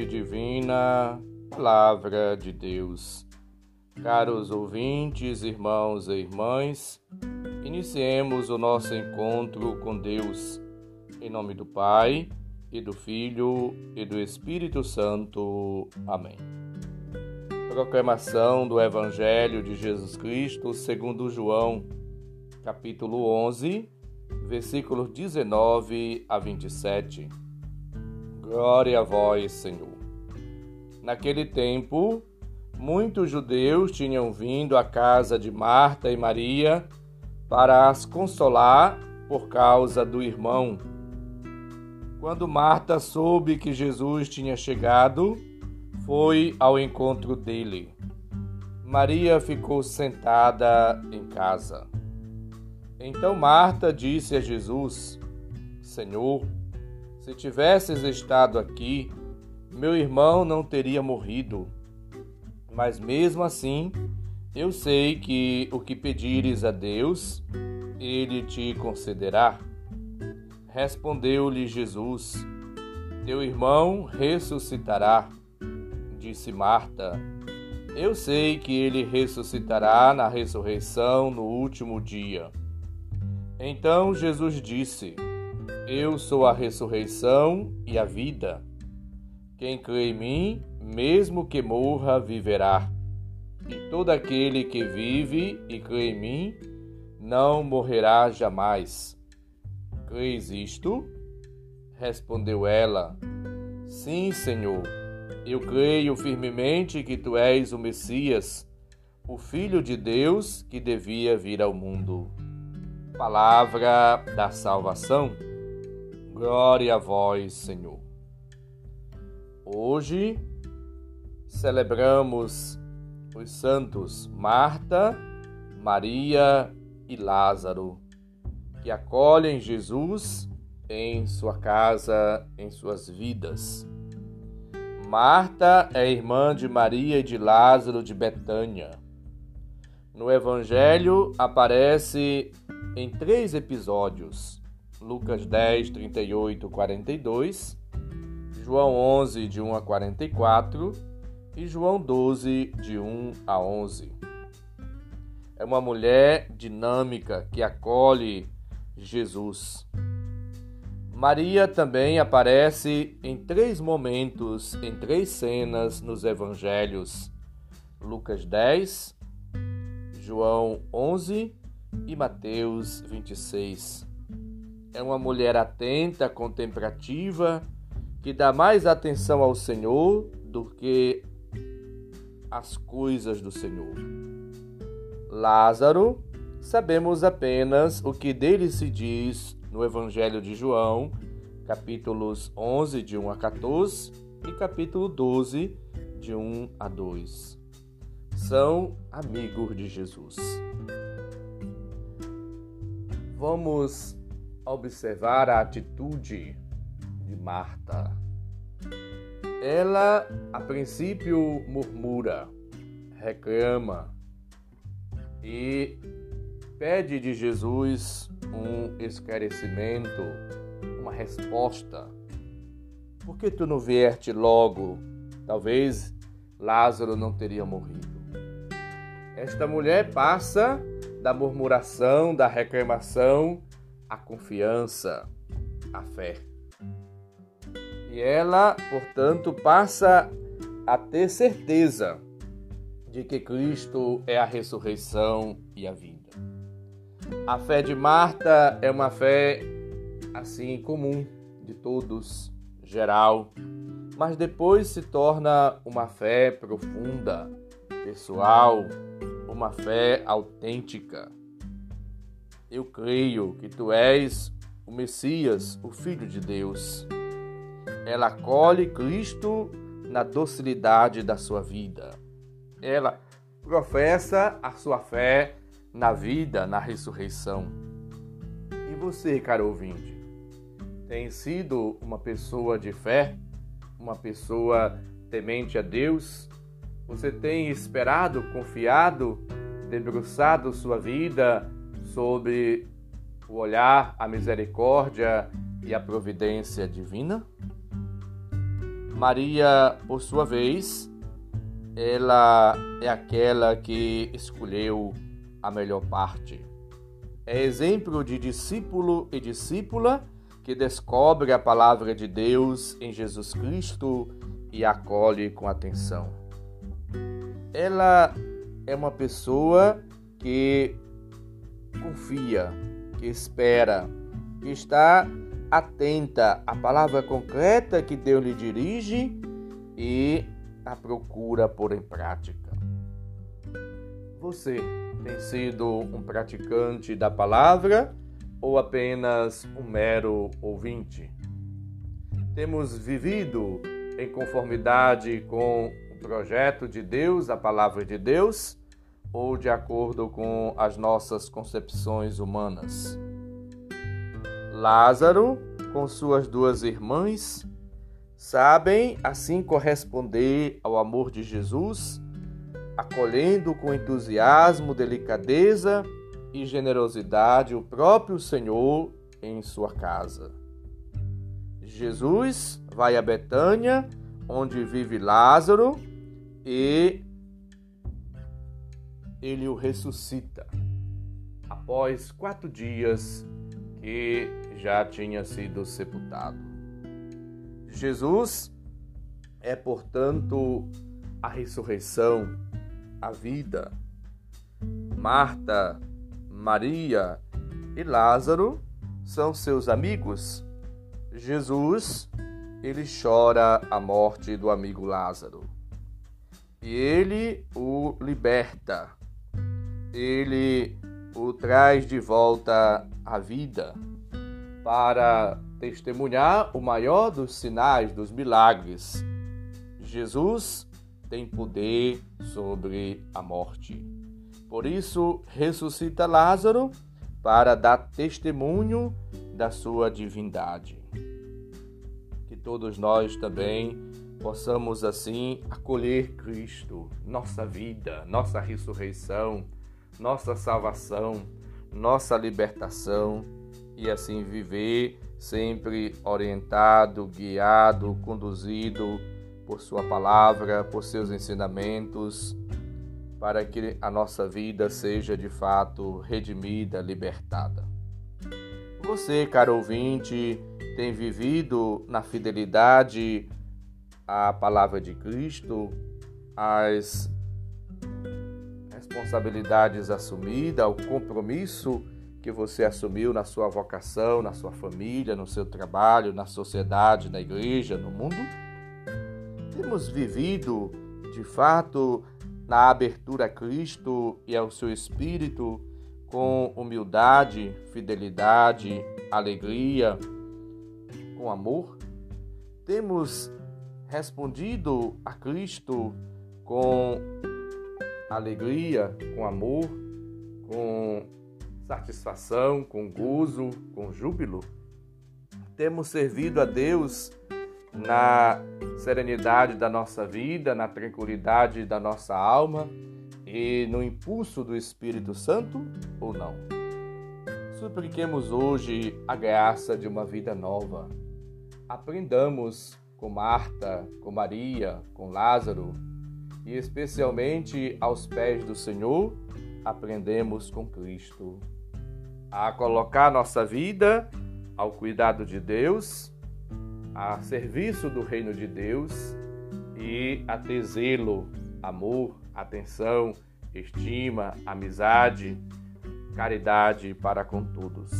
divina, Palavra de Deus. Caros ouvintes, irmãos e irmãs, iniciemos o nosso encontro com Deus, em nome do Pai, e do Filho, e do Espírito Santo. Amém. Proclamação do Evangelho de Jesus Cristo segundo João, capítulo 11, versículos 19 a 27. Glória a vós, Senhor. Naquele tempo, muitos judeus tinham vindo à casa de Marta e Maria para as consolar por causa do irmão. Quando Marta soube que Jesus tinha chegado, foi ao encontro dele. Maria ficou sentada em casa. Então Marta disse a Jesus: Senhor, se tivesses estado aqui, meu irmão não teria morrido. Mas mesmo assim, eu sei que o que pedires a Deus, ele te concederá. Respondeu-lhe Jesus: Teu irmão ressuscitará. Disse Marta: Eu sei que ele ressuscitará na ressurreição no último dia. Então Jesus disse: eu sou a ressurreição e a vida. Quem crê em mim, mesmo que morra, viverá. E todo aquele que vive e crê em mim, não morrerá jamais. Crês isto? Respondeu ela: Sim, Senhor. Eu creio firmemente que tu és o Messias, o Filho de Deus que devia vir ao mundo. Palavra da salvação. Glória a vós, Senhor. Hoje celebramos os santos Marta, Maria e Lázaro, que acolhem Jesus em sua casa, em suas vidas. Marta é irmã de Maria e de Lázaro de Betânia. No Evangelho aparece em três episódios Lucas 10, 38, 42, João 11, de 1 a 44 e João 12, de 1 a 11. É uma mulher dinâmica que acolhe Jesus. Maria também aparece em três momentos, em três cenas nos evangelhos: Lucas 10, João 11 e Mateus 26 é uma mulher atenta, contemplativa, que dá mais atenção ao Senhor do que às coisas do Senhor. Lázaro, sabemos apenas o que dele se diz no Evangelho de João, capítulos 11, de 1 a 14, e capítulo 12, de 1 a 2. São amigos de Jesus. Vamos observar a atitude de Marta. Ela, a princípio, murmura, reclama e pede de Jesus um esclarecimento, uma resposta. Por que tu não vierte logo? Talvez Lázaro não teria morrido. Esta mulher passa da murmuração, da reclamação, a confiança, a fé. E ela, portanto, passa a ter certeza de que Cristo é a ressurreição e a vida. A fé de Marta é uma fé assim comum de todos, geral, mas depois se torna uma fé profunda, pessoal, uma fé autêntica. Eu creio que tu és o Messias, o Filho de Deus. Ela acolhe Cristo na docilidade da sua vida. Ela professa a sua fé na vida, na ressurreição. E você, caro ouvinte, tem sido uma pessoa de fé, uma pessoa temente a Deus? Você tem esperado, confiado, debruçado sua vida sobre o olhar, a misericórdia e a providência divina? Maria, por sua vez, ela é aquela que escolheu a melhor parte. É exemplo de discípulo e discípula que descobre a palavra de Deus em Jesus Cristo e acolhe com atenção. Ela é uma pessoa que confia, que espera, que está atenta à palavra concreta que Deus lhe dirige e a procura pôr em prática. Você tem sido um praticante da palavra ou apenas um mero ouvinte? Temos vivido em conformidade com o projeto de Deus, a palavra de Deus, ou de acordo com as nossas concepções humanas? Lázaro, com suas duas irmãs, sabem assim corresponder ao amor de Jesus, acolhendo com entusiasmo, delicadeza e generosidade o próprio Senhor em sua casa. Jesus vai a Betânia, onde vive Lázaro, e ele o ressuscita após quatro dias que já tinha sido sepultado. Jesus é, portanto, a ressurreição, a vida. Marta, Maria e Lázaro são seus amigos. Jesus, ele chora a morte do amigo Lázaro. E ele o liberta. Ele o traz de volta à vida para testemunhar o maior dos sinais, dos milagres. Jesus tem poder sobre a morte. Por isso, ressuscita Lázaro para dar testemunho da sua divindade. Que todos nós também possamos assim acolher Cristo, nossa vida, nossa ressurreição, nossa salvação, nossa libertação e assim viver sempre orientado, guiado, conduzido por Sua palavra, por seus ensinamentos, para que a nossa vida seja de fato redimida, libertada. Você, caro ouvinte, tem vivido na fidelidade à palavra de Cristo, às responsabilidades assumidas, ao compromisso que você assumiu na sua vocação, na sua família, no seu trabalho, na sociedade, na igreja, no mundo? Temos vivido, de fato, na abertura a Cristo e ao seu Espírito com humildade, fidelidade, alegria, com amor? Temos respondido a Cristo com alegria, com amor, com satisfação, com gozo, com júbilo. Temos servido a Deus na serenidade da nossa vida, na tranquilidade da nossa alma e no impulso do Espírito Santo ou não? Supliquemos hoje a graça de uma vida nova. Aprendamos com Marta, com Maria, com Lázaro e especialmente aos pés do Senhor, aprendemos com Cristo a colocar nossa vida ao cuidado de Deus, a serviço do reino de Deus e a ter zelo, amor, atenção, estima, amizade, caridade para com todos.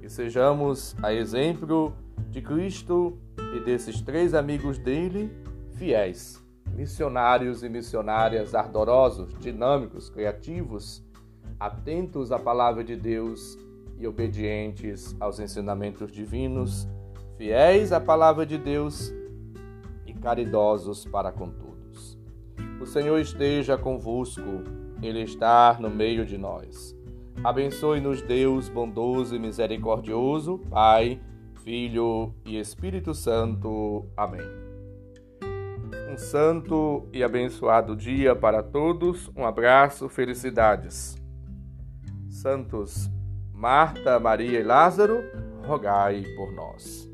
Que sejamos a exemplo de Cristo e desses três amigos dele, fiéis, missionários e missionárias ardorosos, dinâmicos, criativos, atentos à palavra de Deus e obedientes aos ensinamentos divinos, fiéis à palavra de Deus e caridosos para com todos. O Senhor esteja convosco, Ele está no meio de nós. Abençoe-nos, Deus bondoso e misericordioso, Pai, Filho e Espírito Santo. Amém. Um santo e abençoado dia para todos. Um abraço, felicidades santos Marta, Maria e Lázaro, rogai por nós.